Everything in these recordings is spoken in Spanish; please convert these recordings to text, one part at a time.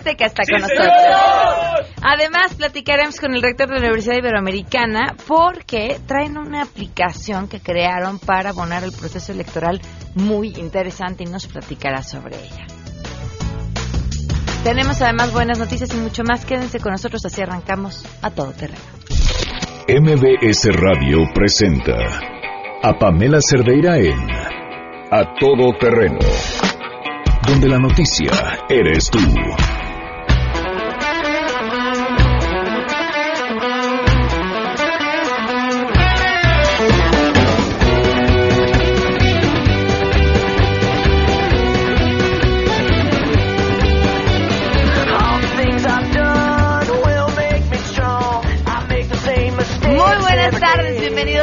Sangre Azteca está con nosotros. Además, platicaremos con el rector de la Universidad Iberoamericana porque traen una aplicación que crearon para abonar el proceso electoral muy interesante y nos platicará sobre ella. Tenemos además buenas noticias y mucho más. Quédense con nosotros, así arrancamos a todo terreno. MBS Radio presenta a Pamela Cerdeira en A Todo Terreno, donde la noticia eres tú.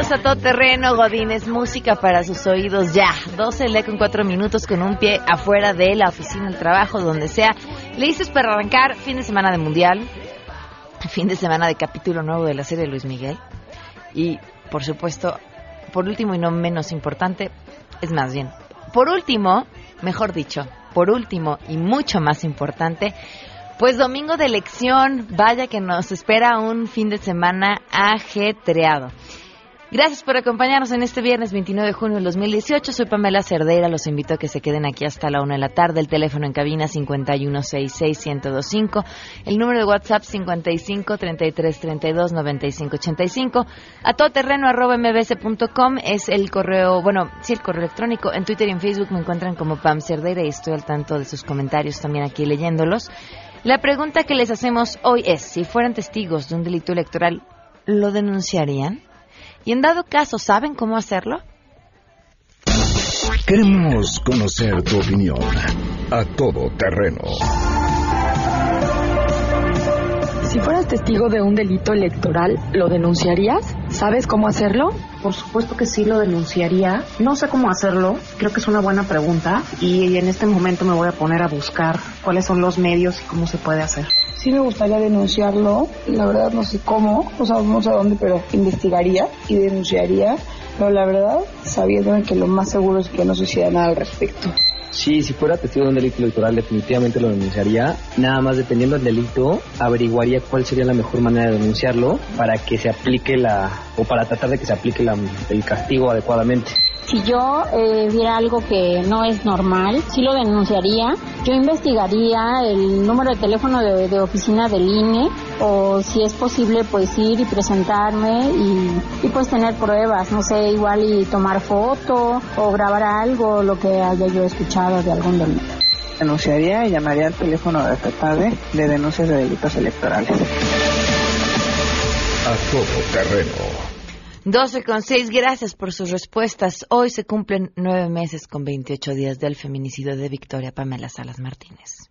Bienvenidos a Todo Terreno, Godines, música para sus oídos ya. 12 le con 4 minutos con un pie afuera de la oficina, el trabajo, donde sea. ¿Listos para arrancar fin de semana de Mundial? Fin de semana de capítulo nuevo de la serie Luis Miguel. Y, por supuesto, por último y no menos importante, es más bien, por último, mejor dicho, por último y mucho más importante, pues domingo de elección, vaya que nos espera un fin de semana ajetreado. Gracias por acompañarnos en este viernes 29 de junio del 2018. Soy Pamela Cerdeira. Los invito a que se queden aquí hasta la una de la tarde. El teléfono en cabina 5166125. El número de WhatsApp 5533329585. A todoterreno arroba es el correo, bueno, sí, el correo electrónico. En Twitter y en Facebook me encuentran como Pam Cerdeira y estoy al tanto de sus comentarios también aquí leyéndolos. La pregunta que les hacemos hoy es, si fueran testigos de un delito electoral, ¿lo denunciarían? Y en dado caso, ¿saben cómo hacerlo? Queremos conocer tu opinión. A Todo Terreno. Si fueras testigo de un delito electoral, ¿lo denunciarías? ¿Sabes cómo hacerlo? Por supuesto que sí lo denunciaría. No sé cómo hacerlo. Creo que es una buena pregunta. Y en este momento me voy a poner a buscar cuáles son los medios y cómo se puede hacer. Sí me gustaría denunciarlo. La verdad no sé cómo, o sea, no sé a dónde, pero investigaría y denunciaría. Pero la verdad, sabiendo que lo más seguro es que no suceda nada al respecto. Sí, si fuera testigo de un delito electoral definitivamente lo denunciaría. Nada más dependiendo del delito, averiguaría cuál sería la mejor manera de denunciarlo para que se aplique la, o para tratar de que se aplique la, el castigo adecuadamente. Si yo eh, viera algo que no es normal, sí lo denunciaría. Yo investigaría el número de teléfono de, de oficina del INE o si es posible pues ir y presentarme y, y, pues tener pruebas, no sé, igual y tomar foto o grabar algo, lo que haya yo escuchado de algún delito. Denunciaría y llamaría al teléfono de FEPADE de denuncias de delitos electorales. A Todo Terreno. 12 con 6, gracias por sus respuestas. Hoy se cumplen nueve meses con 28 días del feminicidio de Victoria Pamela Salas Martínez.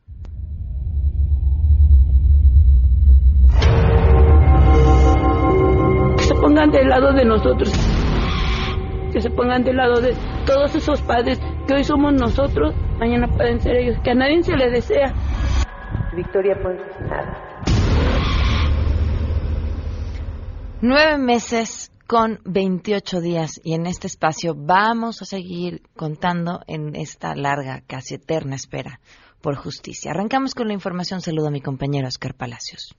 Que se pongan del lado de nosotros, que se pongan del lado de todos esos padres que hoy somos nosotros, mañana pueden ser ellos, que a nadie se le desea. Victoria Ponce nada. Nueve meses con 28 días y en este espacio vamos a seguir contando en esta larga, casi eterna espera por justicia. Arrancamos con la información. Saludo a mi compañero Oscar Palacios.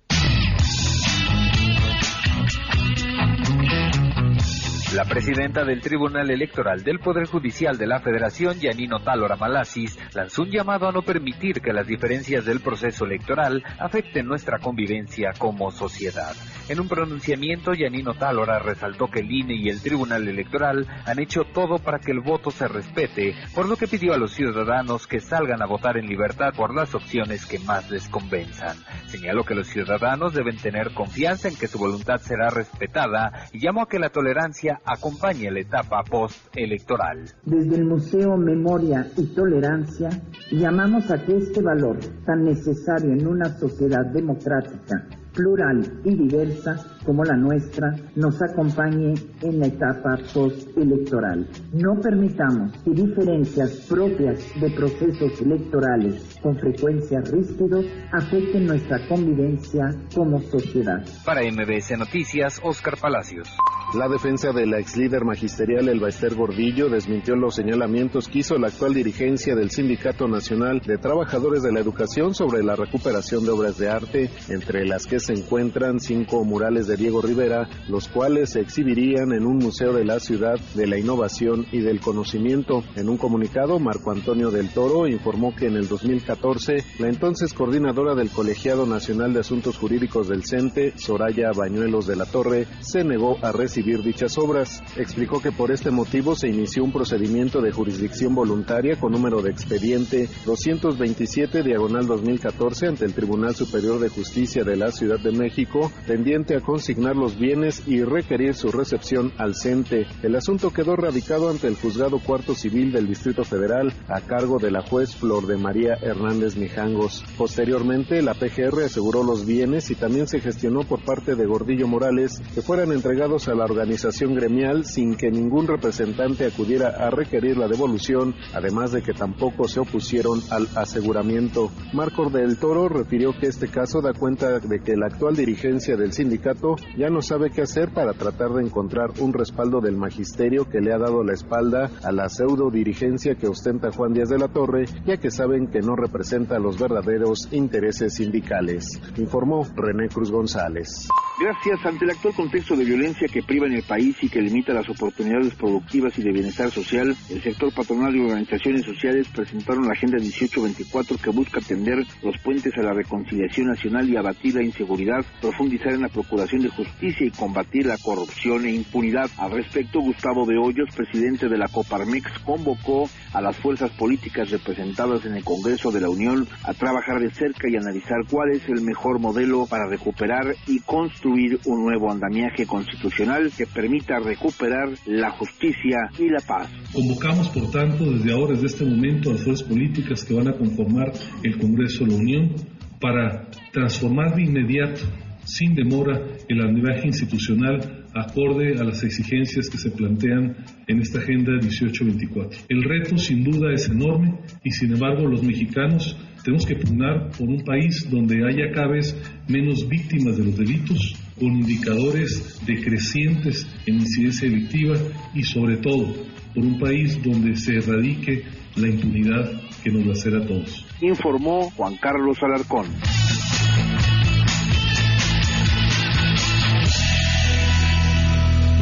La presidenta del Tribunal Electoral del Poder Judicial de la Federación, Yanino Talora Malasis, lanzó un llamado a no permitir que las diferencias del proceso electoral afecten nuestra convivencia como sociedad. En un pronunciamiento, Yanino Talora resaltó que el INE y el Tribunal Electoral han hecho todo para que el voto se respete, por lo que pidió a los ciudadanos que salgan a votar en libertad por las opciones que más les convenzan. Señaló que los ciudadanos deben tener confianza en que su voluntad será respetada y llamó a que la tolerancia acompañe la etapa postelectoral. Desde el Museo Memoria y Tolerancia llamamos a que este valor tan necesario en una sociedad democrática plural y diversa como la nuestra nos acompañe en la etapa postelectoral. No permitamos que diferencias propias de procesos electorales con frecuencia rígidos afecten nuestra convivencia como sociedad. Para MBS Noticias, Oscar Palacios. La defensa de la ex líder magisterial Elba Ester Gordillo desmintió los señalamientos que hizo la actual dirigencia del Sindicato Nacional de Trabajadores de la Educación sobre la recuperación de obras de arte, entre las que se encuentran cinco murales de Diego Rivera, los cuales se exhibirían en un museo de la ciudad de la innovación y del conocimiento. En un comunicado, Marco Antonio del Toro informó que en el 2014, la entonces coordinadora del Colegiado Nacional de Asuntos Jurídicos del CENTE, Soraya Bañuelos de la Torre, se negó a recibir dichas obras. Explicó que por este motivo se inició un procedimiento de jurisdicción voluntaria con número de expediente 227 diagonal 2014 ante el Tribunal Superior de Justicia de la Ciudad de México, tendiente a consignar los bienes y requerir su recepción al CENTE. El asunto quedó radicado ante el Juzgado Cuarto Civil del Distrito Federal a cargo de la juez Flor de María Hernández Mijangos. Posteriormente, la PGR aseguró los bienes y también se gestionó por parte de Gordillo Morales que fueran entregados a la organización gremial sin que ningún representante acudiera a requerir la devolución, además de que tampoco se opusieron al aseguramiento. Marco del Toro refirió que este caso da cuenta de que la actual dirigencia del sindicato ya no sabe qué hacer para tratar de encontrar un respaldo del magisterio que le ha dado la espalda a la pseudo dirigencia que ostenta Juan Díaz de la Torre, ya que saben que no representa los verdaderos intereses sindicales, informó René Cruz González. Gracias ante el actual contexto de violencia que priva en el país y que limita las oportunidades productivas y de bienestar social, el sector patronal y organizaciones sociales presentaron la Agenda 1824 que busca tender los puentes a la reconciliación nacional y abatir la inseguridad, profundizar en la procuración de justicia y combatir la corrupción e impunidad. Al respecto, Gustavo de Hoyos, presidente de la Coparmex, convocó a las fuerzas políticas representadas en el Congreso de la Unión a trabajar de cerca y analizar cuál es el mejor modelo para recuperar y construir un nuevo andamiaje constitucional que permita recuperar la justicia y la paz. Convocamos, por tanto, desde ahora, desde este momento, a las fuerzas políticas que van a conformar el Congreso de la Unión para transformar de inmediato, sin demora, el andamiaje institucional acorde a las exigencias que se plantean en esta Agenda 1824. El reto sin duda es enorme y sin embargo los mexicanos tenemos que pugnar por un país donde haya cada vez menos víctimas de los delitos, con indicadores decrecientes en incidencia delictiva y sobre todo por un país donde se erradique la impunidad que nos lacera a todos. Informó Juan Carlos Alarcón.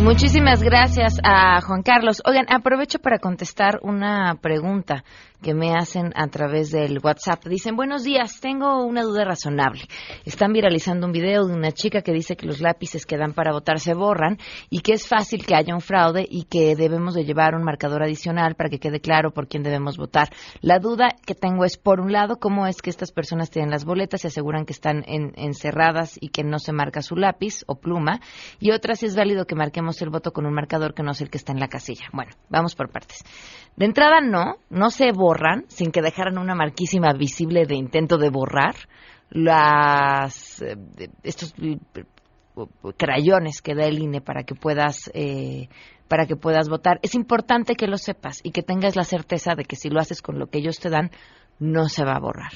Muchísimas gracias a Juan Carlos. Oigan, aprovecho para contestar una pregunta que me hacen a través del WhatsApp. Dicen, buenos días, tengo una duda razonable. Están viralizando un video de una chica que dice que los lápices que dan para votar se borran y que es fácil que haya un fraude y que debemos de llevar un marcador adicional para que quede claro por quién debemos votar. La duda que tengo es, por un lado, cómo es que estas personas tienen las boletas y aseguran que están encerradas y que no se marca su lápiz o pluma. Y otra, si es válido que marquemos el voto con un marcador que no es el que está en la casilla. Bueno, vamos por partes. De entrada no, no se borran sin que dejaran una marquísima visible de intento de borrar las eh, estos eh, crayones que da el INE para que puedas eh, para que puedas votar. Es importante que lo sepas y que tengas la certeza de que si lo haces con lo que ellos te dan, no se va a borrar.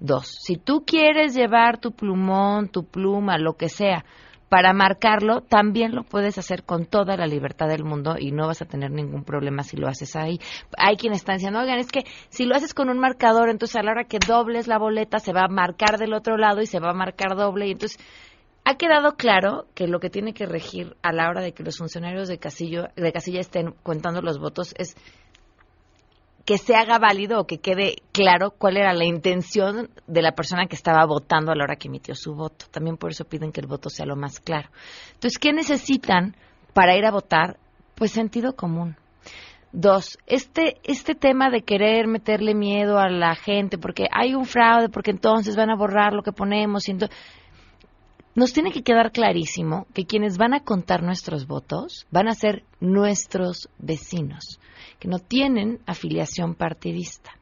Dos, si tú quieres llevar tu plumón, tu pluma, lo que sea, para marcarlo, también lo puedes hacer con toda la libertad del mundo y no vas a tener ningún problema si lo haces ahí. Hay quienes están diciendo, oigan, es que si lo haces con un marcador, entonces a la hora que dobles la boleta se va a marcar del otro lado y se va a marcar doble y entonces ha quedado claro que lo que tiene que regir a la hora de que los funcionarios de, casillo, de casilla estén contando los votos es que se haga válido o que quede claro cuál era la intención de la persona que estaba votando a la hora que emitió su voto. También por eso piden que el voto sea lo más claro. Entonces, ¿qué necesitan para ir a votar? Pues sentido común. Dos, este, este tema de querer meterle miedo a la gente porque hay un fraude, porque entonces van a borrar lo que ponemos. Y nos tiene que quedar clarísimo que quienes van a contar nuestros votos van a ser nuestros vecinos que no tienen afiliación partidista.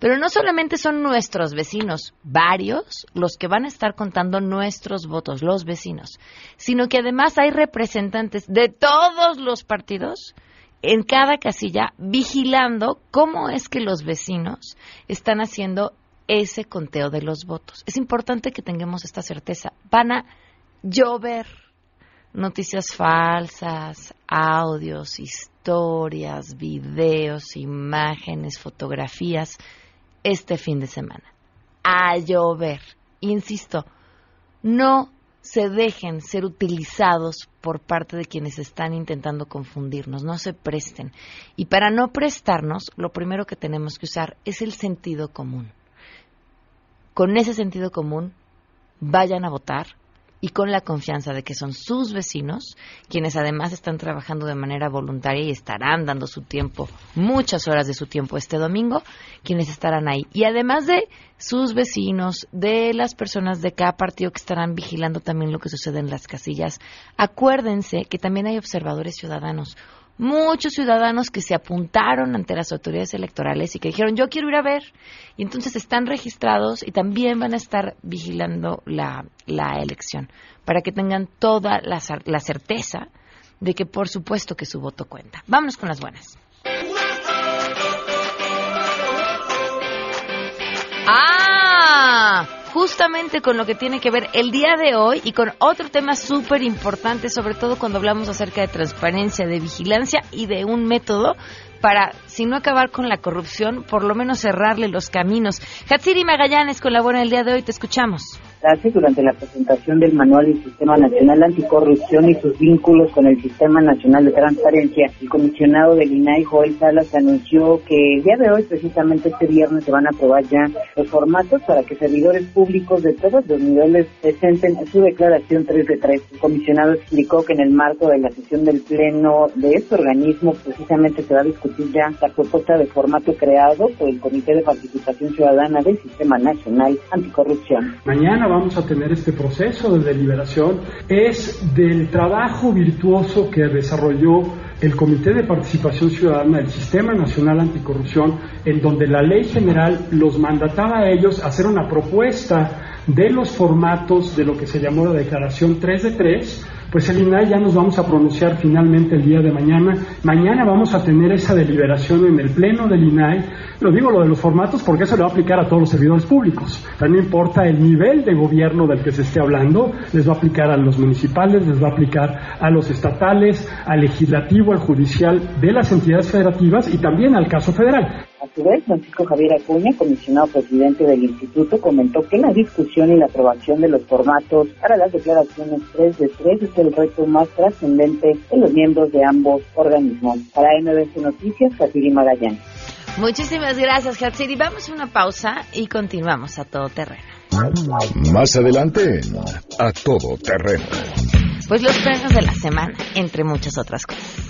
Pero no solamente son nuestros vecinos, varios, los que van a estar contando nuestros votos, los vecinos, sino que además hay representantes de todos los partidos en cada casilla vigilando cómo es que los vecinos están haciendo ese conteo de los votos. Es importante que tengamos esta certeza. Van a llover noticias falsas, audios, historias, videos, imágenes, fotografías este fin de semana. A llover. Insisto, no se dejen ser utilizados por parte de quienes están intentando confundirnos, no se presten. Y para no prestarnos, lo primero que tenemos que usar es el sentido común. Con ese sentido común, vayan a votar, y con la confianza de que son sus vecinos, quienes además están trabajando de manera voluntaria y estarán dando su tiempo, muchas horas de su tiempo este domingo, quienes estarán ahí. Y además de sus vecinos, de las personas de cada partido que estarán vigilando también lo que sucede en las casillas, acuérdense que también hay observadores ciudadanos muchos ciudadanos que se apuntaron ante las autoridades electorales y que dijeron yo quiero ir a ver y entonces están registrados y también van a estar vigilando la, elección para que tengan toda la, la certeza de que por supuesto que su voto cuenta. Vámonos con las buenas. Ah, justamente con lo que tiene que ver el día de hoy y con otro tema súper importante, sobre todo cuando hablamos acerca de transparencia, de vigilancia y de un método para, si no acabar con la corrupción, por lo menos cerrarle los caminos. Hatsiri Magallanes colabora el día de hoy, te escuchamos durante la presentación del Manual del Sistema Nacional Anticorrupción y sus vínculos con el Sistema Nacional de Transparencia. El comisionado del INAI, Joel Salas, anunció que el día de hoy, precisamente este viernes, se van a aprobar ya los formatos para que servidores públicos de todos los niveles presenten su declaración 3 de 3. El comisionado explicó que en el marco de la sesión del Pleno de este organismo, precisamente se va a discutir ya la propuesta de formato creado por el Comité de Participación Ciudadana del Sistema Nacional Anticorrupción. Mañana vamos a tener este proceso de deliberación. Es del trabajo virtuoso que desarrolló el Comité de Participación Ciudadana del Sistema Nacional Anticorrupción, en donde la ley general los mandataba a ellos a hacer una propuesta de los formatos de lo que se llamó la Declaración 3 de 3, pues el INAI ya nos vamos a pronunciar finalmente el día de mañana. Mañana vamos a tener esa deliberación en el Pleno del INAI. Lo digo lo de los formatos porque eso le va a aplicar a todos los servidores públicos. No importa el nivel de gobierno del que se esté hablando, les va a aplicar a los municipales, les va a aplicar a los estatales, al legislativo, al judicial de las entidades federativas y también al caso federal. A su vez, Francisco Javier Acuña, comisionado presidente del instituto, comentó que la discusión y la aprobación de los formatos para las declaraciones 3 de 3 es el reto más trascendente de los miembros de ambos organismos. Para MBC Noticias, Katsiri Magallán. Muchísimas gracias, Hatsiri. Vamos a una pausa y continuamos a todo terreno. Más adelante, a todo terreno. Pues los premios de la semana, entre muchas otras cosas.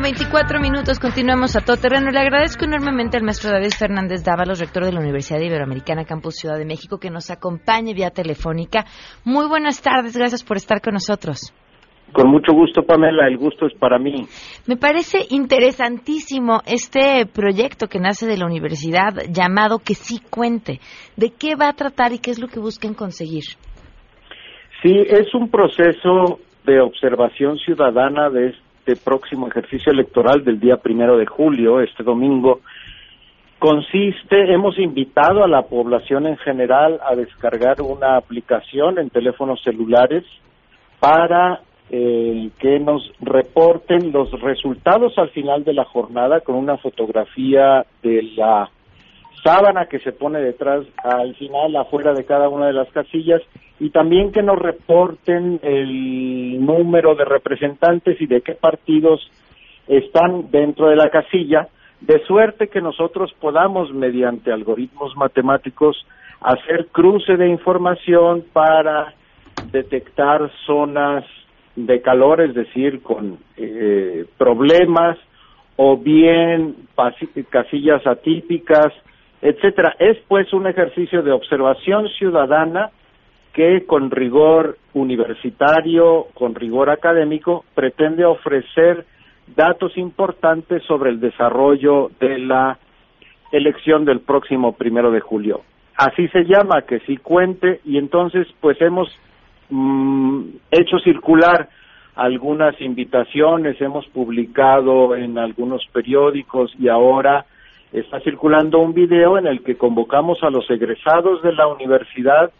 24 minutos, continuamos a todo terreno. Le agradezco enormemente al maestro David Fernández Dávalos, rector de la Universidad Iberoamericana Campus Ciudad de México, que nos acompañe vía telefónica. Muy buenas tardes, gracias por estar con nosotros. Con mucho gusto, Pamela, el gusto es para mí. Me parece interesantísimo este proyecto que nace de la universidad llamado Que sí cuente. ¿De qué va a tratar y qué es lo que buscan conseguir? Sí, es un proceso de observación ciudadana de este próximo ejercicio electoral del día primero de julio, este domingo, consiste, hemos invitado a la población en general a descargar una aplicación en teléfonos celulares para eh, que nos reporten los resultados al final de la jornada con una fotografía de la sábana que se pone detrás al final afuera de cada una de las casillas y también que nos reporten el número de representantes y de qué partidos están dentro de la casilla, de suerte que nosotros podamos, mediante algoritmos matemáticos, hacer cruce de información para detectar zonas de calor, es decir, con eh, problemas o bien casillas atípicas, etcétera. Es pues un ejercicio de observación ciudadana que con rigor universitario, con rigor académico, pretende ofrecer datos importantes sobre el desarrollo de la elección del próximo primero de julio. Así se llama, que sí cuente, y entonces pues hemos mm, hecho circular algunas invitaciones, hemos publicado en algunos periódicos y ahora está circulando un video en el que convocamos a los egresados de la Universidad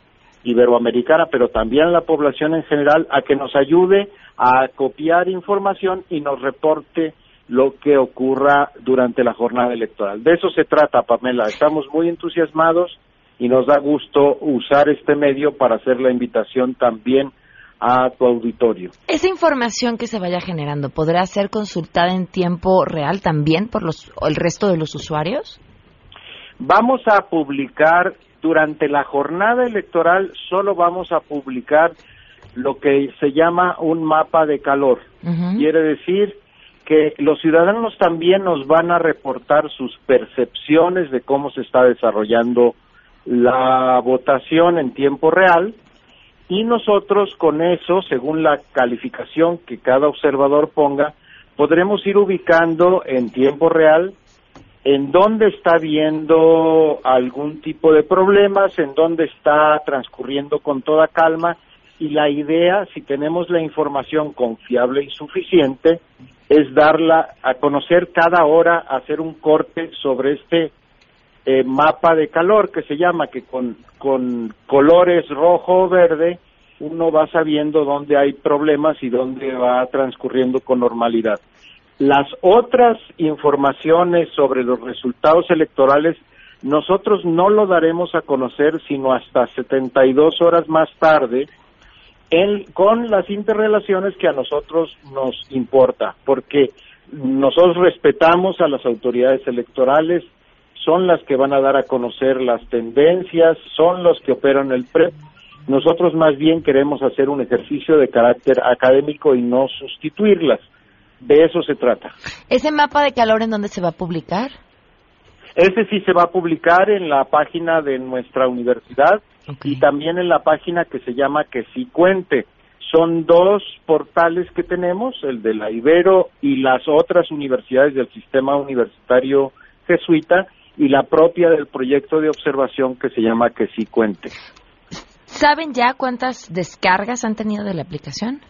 Iberoamericana, pero también la población en general, a que nos ayude a copiar información y nos reporte lo que ocurra durante la jornada electoral. De eso se trata, Pamela. Estamos muy entusiasmados y nos da gusto usar este medio para hacer la invitación también a tu auditorio. Esa información que se vaya generando podrá ser consultada en tiempo real también por los, el resto de los usuarios. Vamos a publicar durante la jornada electoral solo vamos a publicar lo que se llama un mapa de calor. Quiere decir que los ciudadanos también nos van a reportar sus percepciones de cómo se está desarrollando la votación en tiempo real y nosotros con eso, según la calificación que cada observador ponga, podremos ir ubicando en tiempo real en dónde está viendo algún tipo de problemas, en dónde está transcurriendo con toda calma y la idea, si tenemos la información confiable y suficiente, es darla a conocer cada hora, hacer un corte sobre este eh, mapa de calor que se llama, que con, con colores rojo o verde uno va sabiendo dónde hay problemas y dónde va transcurriendo con normalidad. Las otras informaciones sobre los resultados electorales nosotros no lo daremos a conocer sino hasta 72 horas más tarde en, con las interrelaciones que a nosotros nos importa, porque nosotros respetamos a las autoridades electorales, son las que van a dar a conocer las tendencias, son los que operan el PREP. Nosotros más bien queremos hacer un ejercicio de carácter académico y no sustituirlas. De eso se trata. ¿Ese mapa de calor en dónde se va a publicar? Ese sí se va a publicar en la página de nuestra universidad y también en la página que se llama Que sí cuente. Son dos portales que tenemos, el de la Ibero y las otras universidades del sistema universitario jesuita y la propia del proyecto de observación que se llama Que sí cuente. ¿Saben ya cuántas descargas han tenido de la aplicación?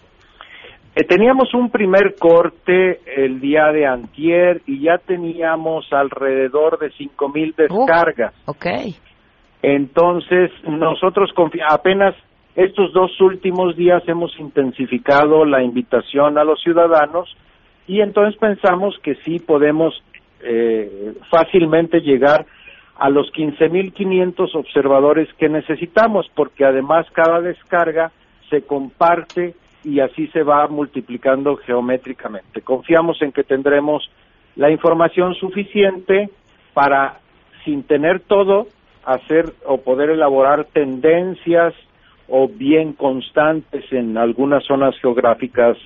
Eh, teníamos un primer corte el día de antier y ya teníamos alrededor de cinco mil descargas. ok. Entonces, nosotros apenas estos dos últimos días hemos intensificado la invitación a los ciudadanos y entonces pensamos que sí podemos eh, fácilmente llegar a los 15.500 observadores que necesitamos, porque además cada descarga se comparte y así se va multiplicando geométricamente. Confiamos en que tendremos la información suficiente para, sin tener todo, hacer o poder elaborar tendencias o bien constantes en algunas zonas geográficas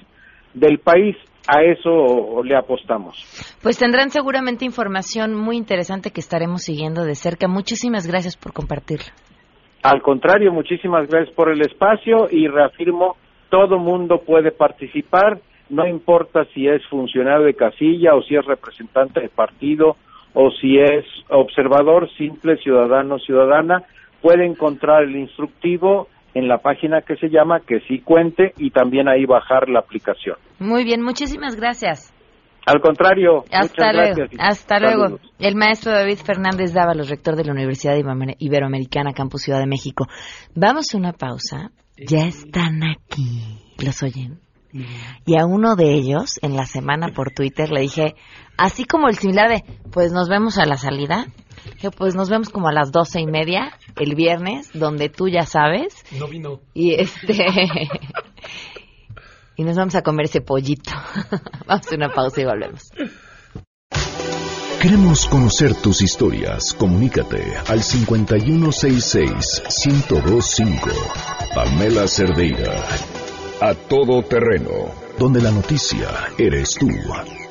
del país. A eso le apostamos. Pues tendrán seguramente información muy interesante que estaremos siguiendo de cerca. Muchísimas gracias por compartirla. Al contrario, muchísimas gracias por el espacio y reafirmo todo mundo puede participar, no importa si es funcionario de casilla o si es representante de partido o si es observador simple, ciudadano, ciudadana, puede encontrar el instructivo en la página que se llama Que sí cuente y también ahí bajar la aplicación. Muy bien, muchísimas gracias. Al contrario, hasta luego. Gracias. Hasta luego. El maestro David Fernández Dávalos, rector de la Universidad Iberoamericana, Campus Ciudad de México. Vamos a una pausa ya están aquí. ¿Los oyen? Y a uno de ellos, en la semana por Twitter, le dije, así como el similar de, pues nos vemos a la salida, que pues nos vemos como a las doce y media el viernes, donde tú ya sabes. No vino. Y este. y nos vamos a comer ese pollito. vamos a una pausa y volvemos. Queremos conocer tus historias. Comunícate al 5166-1025. Pamela Cerdeira. A todo terreno donde la noticia eres tú.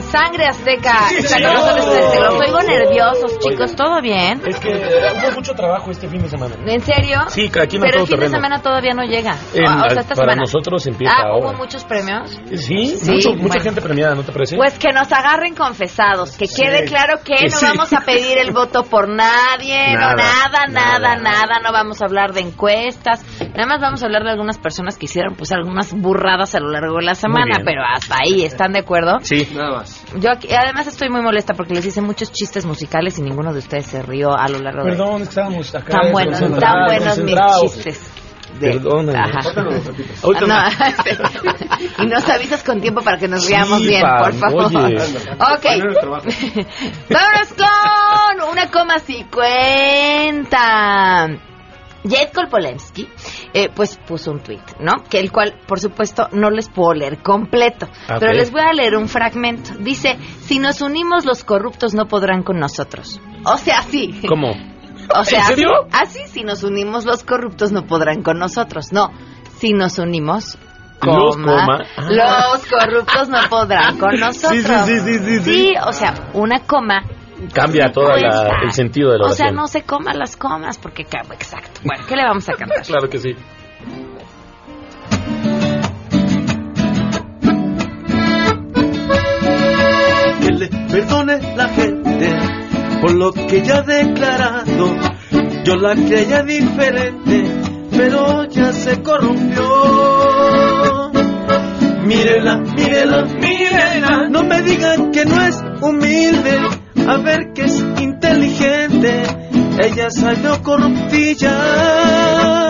Sangre Azteca. Está con nosotros no. Los oigo nerviosos, chicos. ¿Todo bien? Es que eh, hubo mucho trabajo este fin de semana. ¿En serio? Sí, aquí en Pero todo el fin de semana todavía no llega. En- o sea, esta para semana. nosotros empieza ah, ahora. ¿hubo muchos premios? Sí, Sí, mucho- mucha gente premiada, ¿no te parece? Pues que nos agarren confesados, que Sí. quede claro que Que no sí. vamos a pedir el voto por nadie, no, Nada, nada, nada, nada. nada, no vamos a hablar de encuestas, nada más vamos a hablar de algunas personas que hicieron pues algunas burradas a lo largo de la semana, pero hasta ahí, ¿están de acuerdo? Sí, nada más. Yo aquí- además estoy muy molesta porque les hice muchos chistes musicales y ninguno de ustedes se rió a lo largo de... Perdón, es que estábamos acá. Tan buenos, tan buenos mis chistes. De- Perdóname. Ah, no, y nos avisas con tiempo para que nos veamos Sí, bien, por favor. oye. Ok. Vámonos con una coma cincuenta. Jed Kolpolemsky, eh, pues puso un tweet, ¿no? Que el cual, por supuesto, no les puedo leer completo, pero les voy a leer un fragmento. Dice, si nos unimos los corruptos no podrán con nosotros. O sea, sí. ¿Cómo? O sea, ¿En serio? Así, así, si nos unimos los corruptos no podrán con nosotros. No, si nos unimos, Los coma, coma. Ah. los corruptos no podrán con nosotros. sí, sí, sí, sí. o sea, una coma. Cambia todo cuesta. el sentido de la O sea, oración. no se coma las comas porque exacto. Bueno, ¿qué le vamos a cantar? Claro que sí. que le perdone la gente por lo que ya ha declarado. Yo la creía diferente, pero ya se corrompió. Mírela, mírela, mírela, no me digan que no es humilde, a ver que es inteligente, ella salió corruptilla.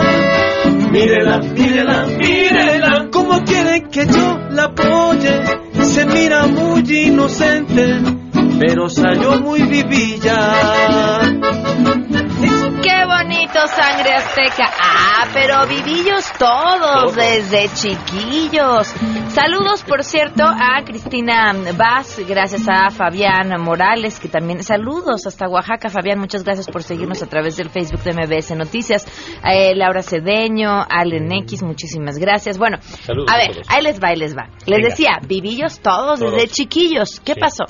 Mírela, mírela, mírela, como quieren que yo la apoye, se mira muy inocente, pero salió muy vivilla. ¡Qué bonito, sangre azteca! Ah, pero vivillos todos, desde chiquillos. Saludos, por cierto, a Cristina Vaz, gracias a Fabián Morales, que también... Saludos hasta Oaxaca, Fabián, muchas gracias por seguirnos a través del Facebook de MBS Noticias. Eh, Laura Cedeño, Allen X, muchísimas gracias. Bueno, Saludos a ver, ahí les va, ahí les va. Les Venga. decía, vivillos todos, Todos. desde chiquillos. ¿Qué pasó?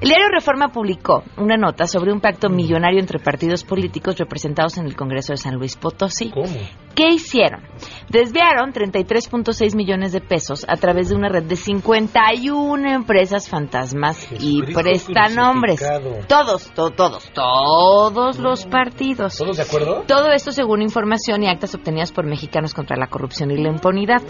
El diario Reforma publicó una nota sobre un pacto millonario entre partidos políticos representados en el Congreso de San Luis Potosí. ¿Cómo? ¿Qué hicieron? Desviaron 33.6 millones de pesos a través de una red de 51 empresas fantasmas y prestanombres. Todos, to- todos, todos los partidos. ¿Todos de acuerdo? Todo esto según información y actas obtenidas por mexicanos contra la corrupción y la impunidad.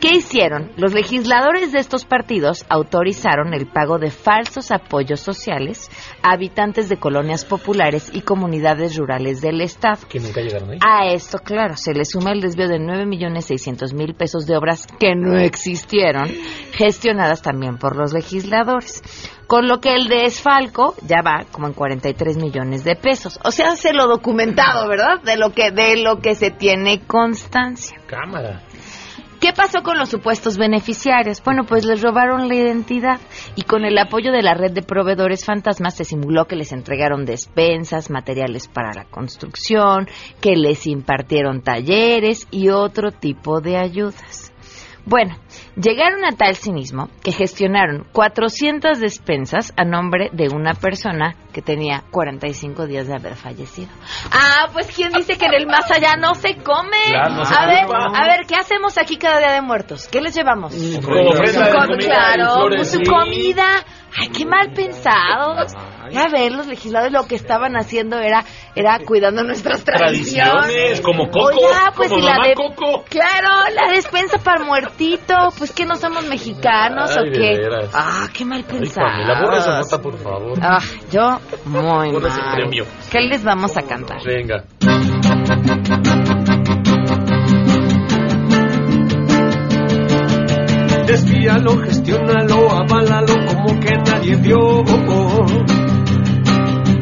¿Qué hicieron? Los legisladores de estos partidos autorizaron el pago de falsos apoyos sociales a habitantes de colonias populares y comunidades rurales del Estado. Que nunca llegaron ahí. A esto, claro, se le suma el desvío de 9 millones 600 mil pesos de obras que no existieron, gestionadas también por los legisladores. Con lo que el desfalco ya va como en 43 millones de pesos. O sea, se lo documentado, ¿verdad? De lo que, de lo que se tiene constancia. Cámara. ¿Qué pasó con los supuestos beneficiarios? Bueno, pues les robaron la identidad y con el apoyo de la red de proveedores fantasmas se simuló que les entregaron despensas, materiales para la construcción, que les impartieron talleres y otro tipo de ayudas. Bueno, llegaron a tal cinismo que gestionaron 400 despensas a nombre de una persona que tenía 45 días de haber fallecido. Ah, pues ¿quién dice que en el más allá no se come? Claro, no se a ver, a ver, ¿qué hacemos aquí cada día de muertos? ¿Qué les llevamos? Su claro, pues su comida. Ay, qué mal pensados. Ya ver, los legisladores lo que estaban haciendo era era cuidando nuestras tradiciones. Tradiciones, como Coco, Oiga, pues como y la de Coco. Claro, la despensa para el muertito, pues que no somos mexicanos Ay, o qué. veras. Ah, qué mal Ay, pensado. Pamela, borra esa nota, por favor. Ah, yo muy Borra mal. premio. ¿Qué les vamos a cantar? Venga. Desvíalo, gestiónalo, aválalo como que nadie vio.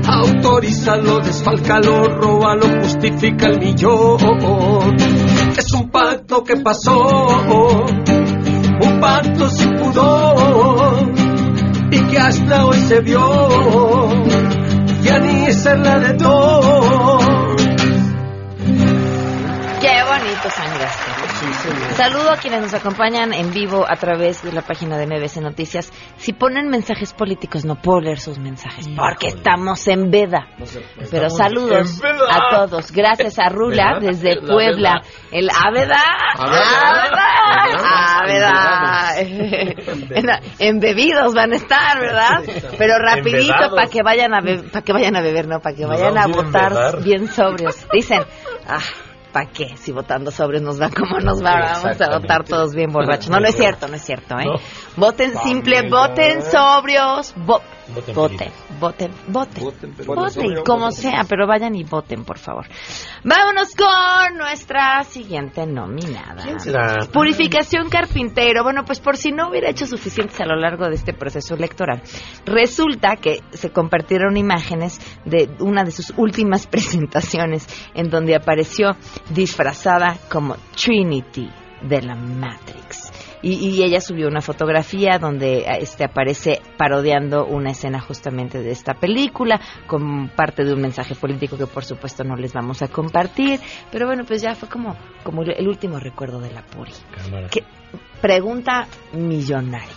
Autorízalo, desfálcalo, róbalo, justifica el millón. Es un pacto que pasó, un pacto sin pudor, y que hasta hoy se vio. Ya ni ser la de dos. Qué bonito sangraste. Saludo a quienes nos acompañan en vivo a través de la página de MBC Noticias. Si ponen mensajes políticos, no puedo leer sus mensajes porque estamos en veda. Pero Estamos saludos a todos. Gracias a Rula desde La Puebla. El Aveda. Aveda. En, bebidos van a estar, ¿verdad? Pero rapidito para que vayan a para que vayan a beber, no, para que Nos vayan a votar bien sobrios. Dicen, ah, ¿para qué? Si votando sobres nos va como nos va, vamos a votar todos bien borrachos. No, no es cierto, no es cierto, ¿eh? No. Voten simple, voten sobrios, vo- Voten voten, voten, voten, voten, como voten. sea, pero vayan y voten, por favor. Vámonos con nuestra siguiente nominada. ¿Quién será? Purificación Carpintero. Bueno, pues por si no hubiera hecho suficientes a lo largo de este proceso electoral, resulta que se compartieron imágenes de una de sus últimas presentaciones en donde apareció disfrazada como Trinity de la Matrix. Y, y ella subió una fotografía donde este aparece parodiando una escena justamente de esta película con parte de un mensaje político que por supuesto no les vamos a compartir pero bueno pues ya fue como como el último recuerdo de la Puri. ¿Qué? pregunta millonaria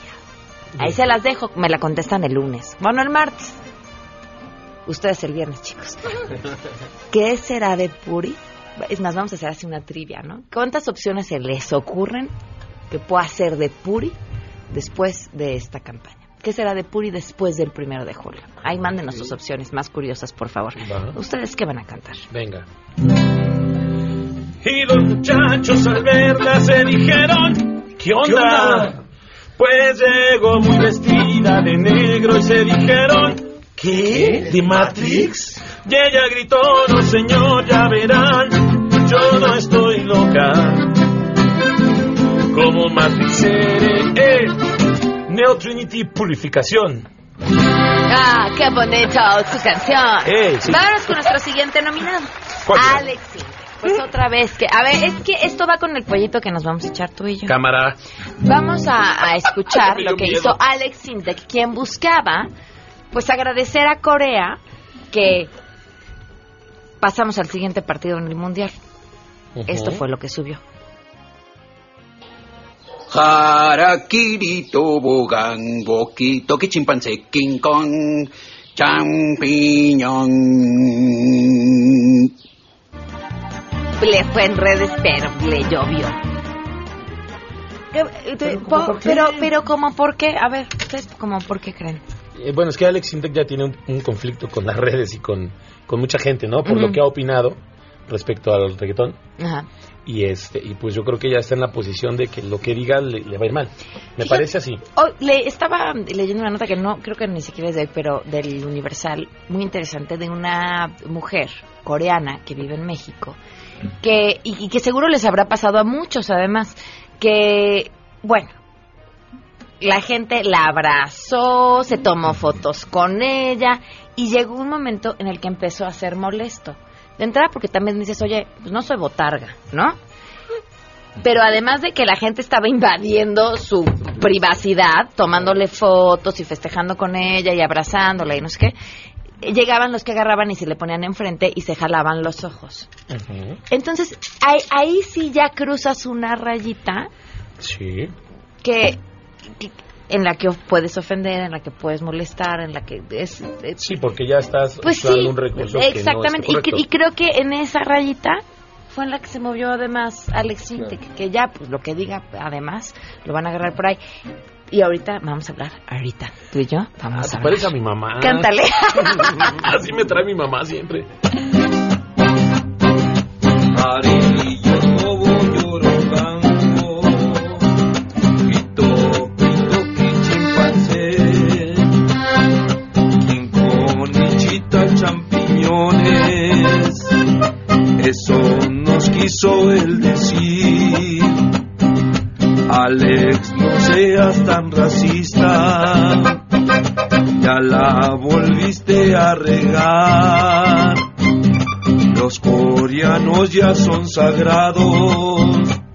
ahí se las dejo me la contestan el lunes bueno el martes ustedes el viernes chicos ¿qué será de Puri? es más vamos a hacer así una trivia ¿no? ¿cuántas opciones se les ocurren que pueda ser de Puri después de esta campaña. ¿Qué será de Puri después del primero de julio? Ahí mándenos sus opciones más curiosas, por favor. ¿Ustedes qué van a cantar? Venga. Y los muchachos al verla se dijeron, ¿qué onda? Pues llegó muy vestida de negro y se dijeron, ¿qué? ¿De Matrix? Y ella gritó, no señor, ya verán, yo no estoy loca. Como Matrix eh, Neo Trinity Purificación. ¡Ah, qué bonito su canción! Eh, sí. Vámonos con nuestro siguiente nominado. ¿Cuál será? Alex Intec. Pues otra vez que... A ver, es que esto va con el pollito que nos vamos a echar tú y yo. Cámara. Vamos a, a escuchar lo que miedo. hizo Alex Sintek, quien buscaba, pues agradecer a Corea que pasamos al siguiente partido en el Mundial. Esto fue lo que subió. Harakiri tobogán, boquito que chimpancé, King Kong, champiñón. Le fue en redes, pero le llovió. ¿Qué- te- po- Pero, pero, como por qué? A ver, ¿ustedes como por qué creen? Eh, bueno, es que Alex Sintek ya tiene un, un conflicto con las redes y con, con mucha gente, ¿no? Por Ujú. lo que ha opinado respecto al reggaetón. Ajá. Y este y pues yo creo que ya está en la posición de que lo que diga le, le va a ir mal. Me Fíjate- parece así. Oh, le estaba leyendo una nota que no creo que ni siquiera es de hoy, pero del Universal, muy interesante, de una mujer coreana que vive en México, que y, y que seguro les habrá pasado a muchos, además, que bueno, la gente la abrazó, se tomó fotos con ella y llegó un momento en el que empezó a ser molesto. De entrada porque también dices, oye, pues no soy botarga, ¿no? Pero además de que la gente estaba invadiendo su privacidad, tomándole fotos y festejando con ella y abrazándola y no sé qué, llegaban los que agarraban y se le ponían enfrente y se jalaban los ojos. Entonces, ahí, ahí sí ya cruzas una rayita Sí. que, que- en la que puedes ofender, en la que puedes molestar, en la que es... es- Sí, porque ya estás pues usando sí, un recurso exactamente. que no y, y creo que en esa rayita fue en la que se movió además Alex Sintek, que ya pues lo que diga además lo van a agarrar por ahí. Y ahorita vamos a hablar, ahorita, tú y yo, vamos Ah, te a a mi mamá. Cántale. Así me trae mi mamá siempre. Ya son sagrados,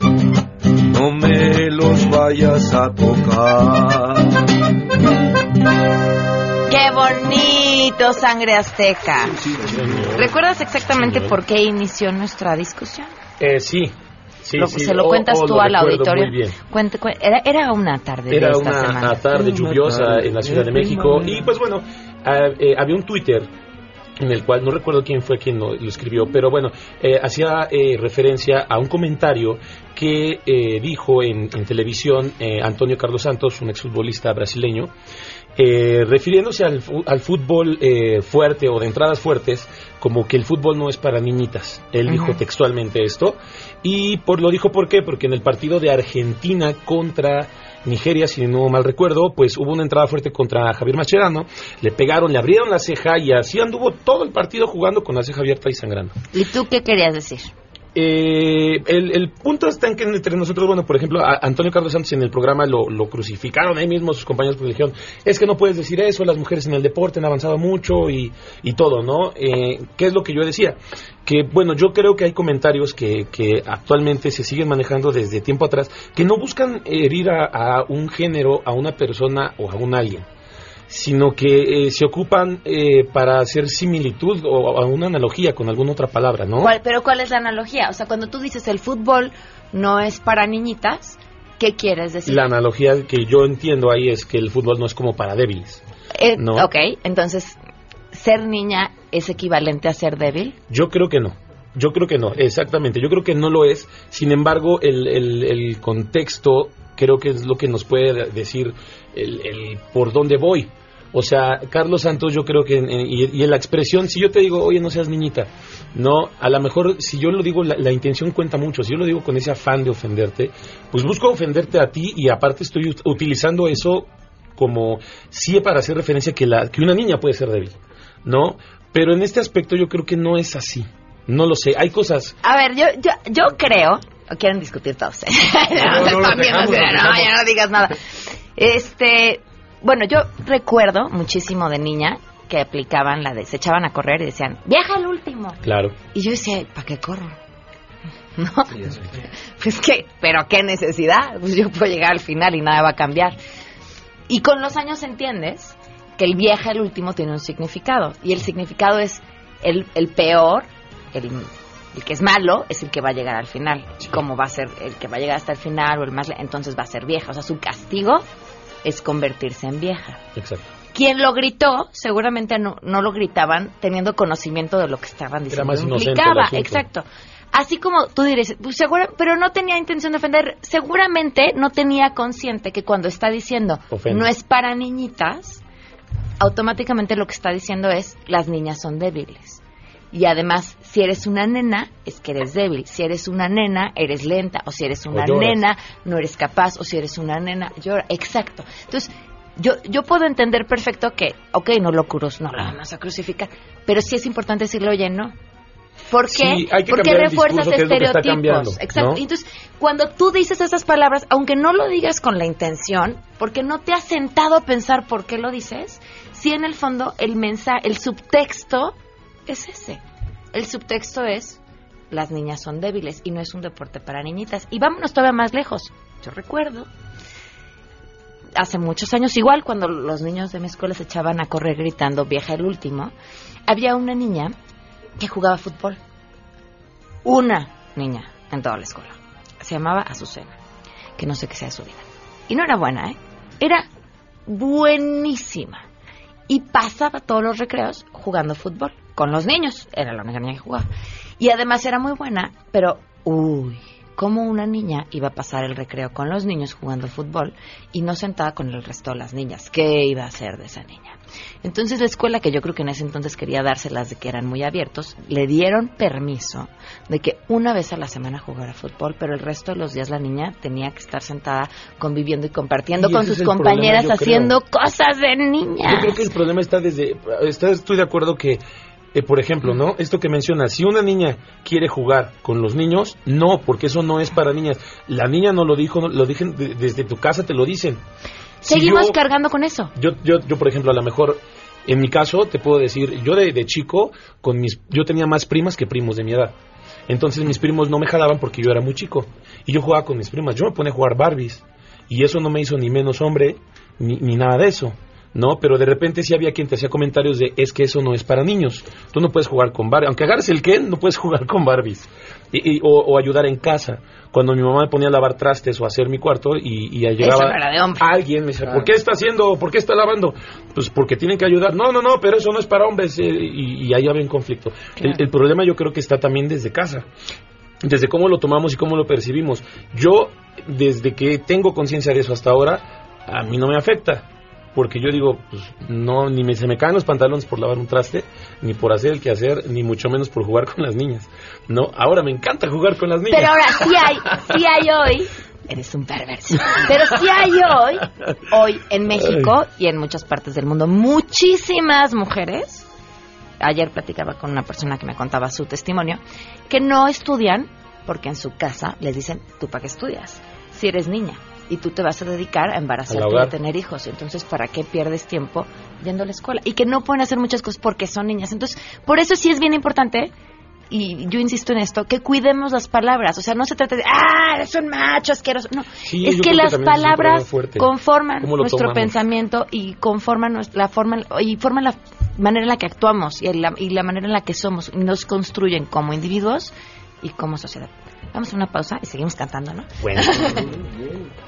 no me los vayas a tocar. ¡Qué bonito, sangre azteca! ¿Recuerdas exactamente por qué inició nuestra discusión? Eh, sí. Sí, Lo- sí. se lo Oh, cuentas oh, tú lo al auditorio. Muy bien. Cuente- cu- era, era una tarde Era de esta una semana. tarde lluviosa en la Ciudad de México y pues bueno, ah, eh, había un Twitter en el cual no recuerdo quién fue quien lo, escribió, pero bueno, eh, hacía eh, referencia a un comentario que eh, dijo en, en televisión eh, Antonio Carlos Santos, un exfutbolista brasileño, eh, refiriéndose al, al fútbol eh, fuerte o de entradas fuertes, como que el fútbol no es para niñitas. Él dijo textualmente esto. Y por lo dijo por qué, porque en el partido de Argentina contra Nigeria, si no mal recuerdo, pues hubo una entrada fuerte contra Javier Mascherano, le pegaron, le abrieron la ceja y así anduvo todo el partido jugando con la ceja abierta y sangrando. ¿Y tú qué querías decir? Eh, el, punto está en que entre nosotros, bueno, por ejemplo, a Antonio Carlos Santos en el programa lo, crucificaron ahí mismo sus compañeros porque dijeron, es que no puedes decir eso, las mujeres en el deporte han avanzado mucho y, y todo, ¿no? Eh, ¿Qué es lo que yo decía? Que, bueno, yo creo que hay comentarios que, que actualmente se siguen manejando desde tiempo atrás que no buscan herir a un género, a una persona o a un alguien sino que eh, se ocupan eh, para hacer similitud o una analogía con alguna otra palabra, ¿no? ¿Cuál- pero ¿cuál es la analogía? O sea, cuando tú dices el fútbol no es para niñitas, ¿qué quieres decir? La analogía que yo entiendo ahí es que el fútbol no es como para débiles. Eh, no. Ok, entonces, ¿ser niña es equivalente a ser débil? Yo creo que no. Yo creo que no, exactamente. Yo creo que no lo es. Sin embargo, el, el- el contexto creo que es lo que nos puede decir el, el por dónde voy. O sea, Carlos Santos, yo creo que, en- en- y, y en la expresión, si yo te digo, oye, no seas niñita, no, a lo mejor, si yo lo digo, la, la intención cuenta mucho. Si yo lo digo con ese afán de ofenderte, pues busco ofenderte a ti y aparte estoy ut- utilizando eso como sí para hacer referencia que, la, que una niña puede ser débil, ¿no? Pero en este aspecto yo creo que no es así. No lo sé. Hay cosas. A ver, yo, yo, yo creo, o quieren discutir todos. ¿eh? No, no, no, dejamos". ya no digas nada. Este, bueno, yo recuerdo muchísimo de niña que aplicaban la de, se echaban a correr y decían, viaja el último. Claro. Y yo decía, ¿para qué corro? ¿No? Pues qué, pero qué necesidad. Pues yo puedo llegar al final y nada va a cambiar. Y con los años entiendes que el viaje al último tiene un significado. Y el significado es el, el peor, el, el que es malo, es el que va a llegar al final. Y como va a ser el que va a llegar hasta el final o el más, entonces va a ser vieja. O sea, su castigo es convertirse en vieja. Exacto. Quien lo gritó, seguramente no, no lo gritaban teniendo conocimiento de lo que estaban diciendo. más inocente el Implicaba, asunto. exacto. Así como tú dices, pues segura, pero no tenía intención de ofender, seguramente no tenía consciente que cuando está diciendo Ofende. no es para niñitas, automáticamente lo que está diciendo es las niñas son débiles. Y además, si eres una nena, es que eres débil. Si eres una nena, eres lenta. O si eres una nena, no eres capaz. O si eres una nena, llora. Exacto. Entonces, yo, yo puedo entender perfecto que, ok, no lo cruz, no la vamos a crucificar. Pero sí es importante decirle, oye, no. ¿Por qué? Sí, hay que Porque el refuerzas discurso, es lo estereotipos. Exacto. Entonces, cuando tú dices esas palabras, aunque no lo digas con la intención, porque no te has sentado a pensar por qué lo dices, sí en el fondo el mensaje, el subtexto es ese. El subtexto es las niñas son débiles y no es un deporte para niñitas. Y vámonos todavía más lejos. Yo recuerdo hace muchos años, igual cuando los niños de mi escuela se echaban a correr gritando vieja el último, había una niña que jugaba fútbol. Una niña en toda la escuela. Se llamaba Azucena, que no sé qué sea su vida. Y no era buena, ¿eh? Era buenísima. Y pasaba todos los recreos jugando fútbol con los niños. Era la única niña que jugaba. Y además era muy buena, pero, uy, cómo una niña iba a pasar el recreo con los niños jugando fútbol y no sentada con el resto de las niñas. ¿Qué iba a hacer de esa niña? Entonces la escuela, que yo creo que en ese entonces quería dárselas de que eran muy abiertos, le dieron permiso de que una vez a la semana jugara fútbol, pero el resto de los días la niña tenía que estar sentada conviviendo y compartiendo Y con sus problema, compañeras creo. haciendo cosas de niñas. Yo creo que el problema está desde... está- estoy de acuerdo que, eh, por ejemplo, ¿no? Esto que mencionas, si una niña quiere jugar con los niños, no, porque eso no es para niñas. La niña no lo dijo, no- lo dicen de- desde tu casa, te lo dicen. Si Seguimos yo- cargando con eso. Yo, yo, yo, por ejemplo, a lo mejor, en mi caso, te puedo decir, yo de, de chico, con mis, yo tenía más primas que primos de mi edad. Entonces mis primos no me jalaban porque yo era muy chico. Y yo jugaba con mis primas. Yo me ponía a jugar Barbies. Y eso no me hizo ni menos hombre, ni, ni nada de eso. ¿No? Pero de repente sí había quien te hacía comentarios de, es que eso no es para niños. Tú no puedes jugar con Barbies. Aunque agarres el Ken, no puedes jugar con Barbies. Y, y- o, o ayudar en casa. Cuando mi mamá me ponía a lavar trastes o a hacer mi cuarto y, y llegaba no era de hombre. alguien me decía, ¿por qué está haciendo? ¿Por qué está lavando? Pues porque tienen que ayudar. No, no, no, pero eso no es para hombres. eh, y, y ahí había un conflicto. El, el problema yo creo que está también desde casa. Desde cómo lo tomamos y cómo lo percibimos. Yo, desde que tengo conciencia de eso hasta ahora, a mí no me afecta. Porque yo digo, pues no, ni me, se me caen los pantalones por lavar un traste, ni por hacer el quehacer, ni mucho menos por jugar con las niñas. No, ahora me encanta jugar con las niñas. Pero ahora sí hay, sí hay hoy. Eres un perverso. Pero sí hay hoy, hoy en México y en muchas partes del mundo, muchísimas mujeres. Ayer platicaba con una persona que me contaba su testimonio, que no estudian porque en su casa les dicen, ¿tú para qué estudias? Si eres niña y tú te vas a dedicar a embarazarte y a tener hijos. Entonces, ¿para qué pierdes tiempo yendo a la escuela? Y que no pueden hacer muchas cosas porque son niñas. Entonces, por eso sí es bien importante y yo insisto en esto, que cuidemos las palabras. O sea, no se trata de, ah, eres un macho asqueroso. No, Sí, es que las palabras conforman ¿Cómo lo nuestro tomamos? pensamiento y conforman la forma y forman la manera en la que actuamos y la, y la manera en la que somos. Y nos construyen como individuos y como sociedad. Vamos a una pausa y seguimos cantando, ¿no? Bueno.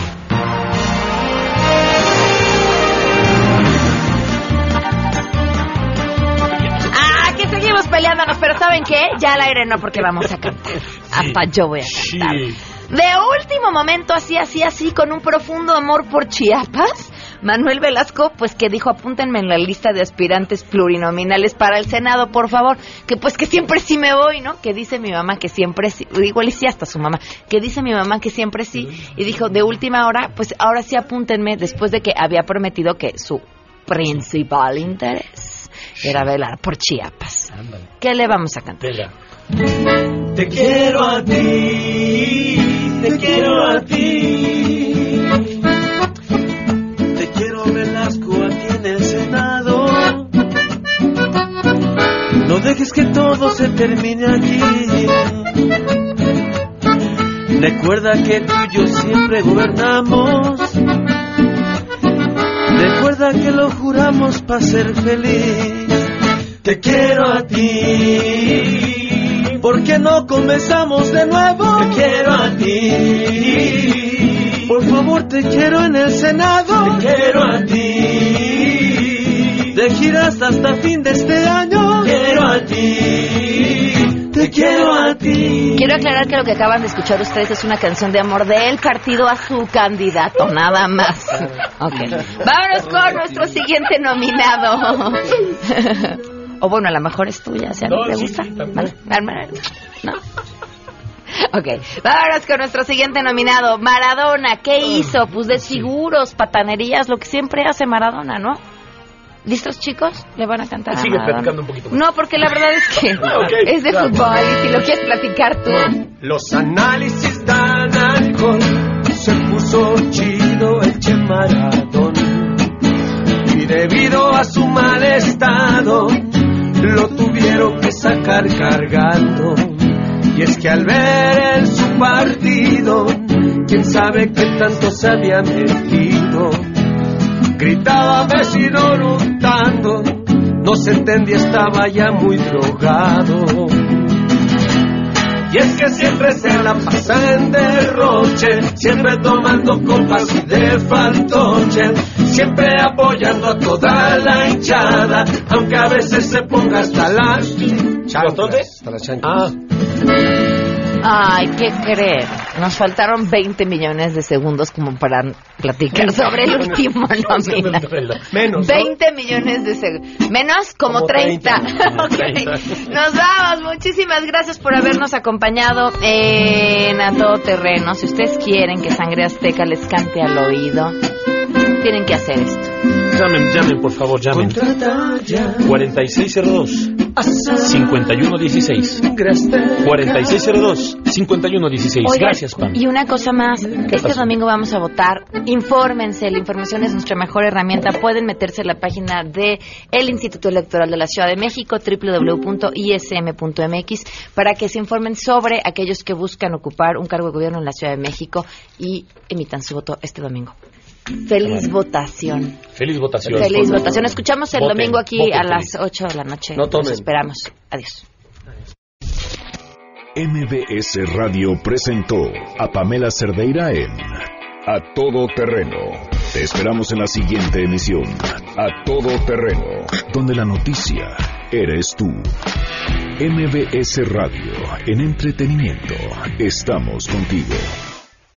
Ah, que seguimos peleándonos, pero ¿saben qué? Ya al aire no, porque vamos a cantar. Hasta yo voy a cantar. De último momento, así, así, así, con un profundo amor por Chiapas, Manuel Velasco, pues que dijo, apúntenme en la lista de aspirantes plurinominales para el Senado, por favor, que pues que siempre sí me voy, ¿no? Que dice mi mamá que siempre sí, igual y sí hasta su mamá, que dice mi mamá que siempre sí, y dijo, de última hora, pues ahora sí apúntenme, después de que había prometido que su principal interés era velar por Chiapas. ¿Qué le vamos a cantar? Te quiero a ti, te quiero a ti. No dejes que todo se termine aquí. Recuerda que tú y yo siempre gobernamos. Recuerda que lo juramos para ser feliz. Te quiero a ti. ¿Por qué no comenzamos de nuevo? Te quiero a ti. Por favor, te quiero en el Senado. Te quiero a ti. De giras hasta fin de este año. Quiero a ti. Te quiero a ti. Quiero aclarar que lo que acaban de escuchar ustedes es una canción de amor del partido a su candidato, nada más. Ok. Vámonos con nuestro siguiente nominado. o bueno, a lo mejor es tuya, si a No, ti te sí, gusta. sí. Vale, vale, ¿No? Ok, vámonos con nuestro siguiente nominado, Maradona. ¿Qué hizo? Pues desfiguros, patanerías, lo que siempre hace Maradona, ¿no? ¿Listos, chicos? ¿Le van a cantar Sigue platicando un poquito más. No, porque la verdad es que Ok, es de claro. fútbol y si lo quieres platicar tú. Los análisis dan alcohol, se puso chido el Che Maradón. Y debido a su mal estado, lo tuvieron que sacar cargando. al ver el su partido, quién sabe qué tanto se había metido. Gritaba vecino rotando, no se entendía, estaba ya muy drogado. Y es que siempre se la pasa en derroche, siempre tomando copas y de fantoche, siempre apoyando a toda la hinchada, aunque a veces se ponga hasta las chanclas. Hasta las chanclas. Ay, ¿qué creer? Nos faltaron 20 millones de segundos como para platicar sobre el último nómina. Menos. 20 millones de segundos. Menos como, Como 30. 30. Ok. Nos vamos. Muchísimas gracias por habernos acompañado en A Todo Terreno. Si ustedes quieren que Sangre Azteca les cante al oído, tienen que hacer esto. Llamen, llamen, por favor, llamen. 4602 5116 4602 5116 Oigan, Gracias, Pam. Y una cosa más, este domingo vamos a votar. Infórmense, la información es nuestra mejor herramienta. Pueden meterse en la página de el Instituto Electoral de la Ciudad de México, www.ism.mx, para que se informen sobre aquellos que buscan ocupar un cargo de gobierno en la Ciudad de México y emitan su voto este domingo. Feliz votación. Feliz votación. Feliz votación. Escuchamos el Voten, domingo aquí voten, a feliz. las 8 de la noche. No tomen. esperamos. Adiós. MBS Radio presentó a Pamela Cerdeira en A Todo Terreno. Te esperamos en la siguiente emisión. A Todo Terreno, donde la noticia eres tú. MBS Radio, en entretenimiento, estamos contigo.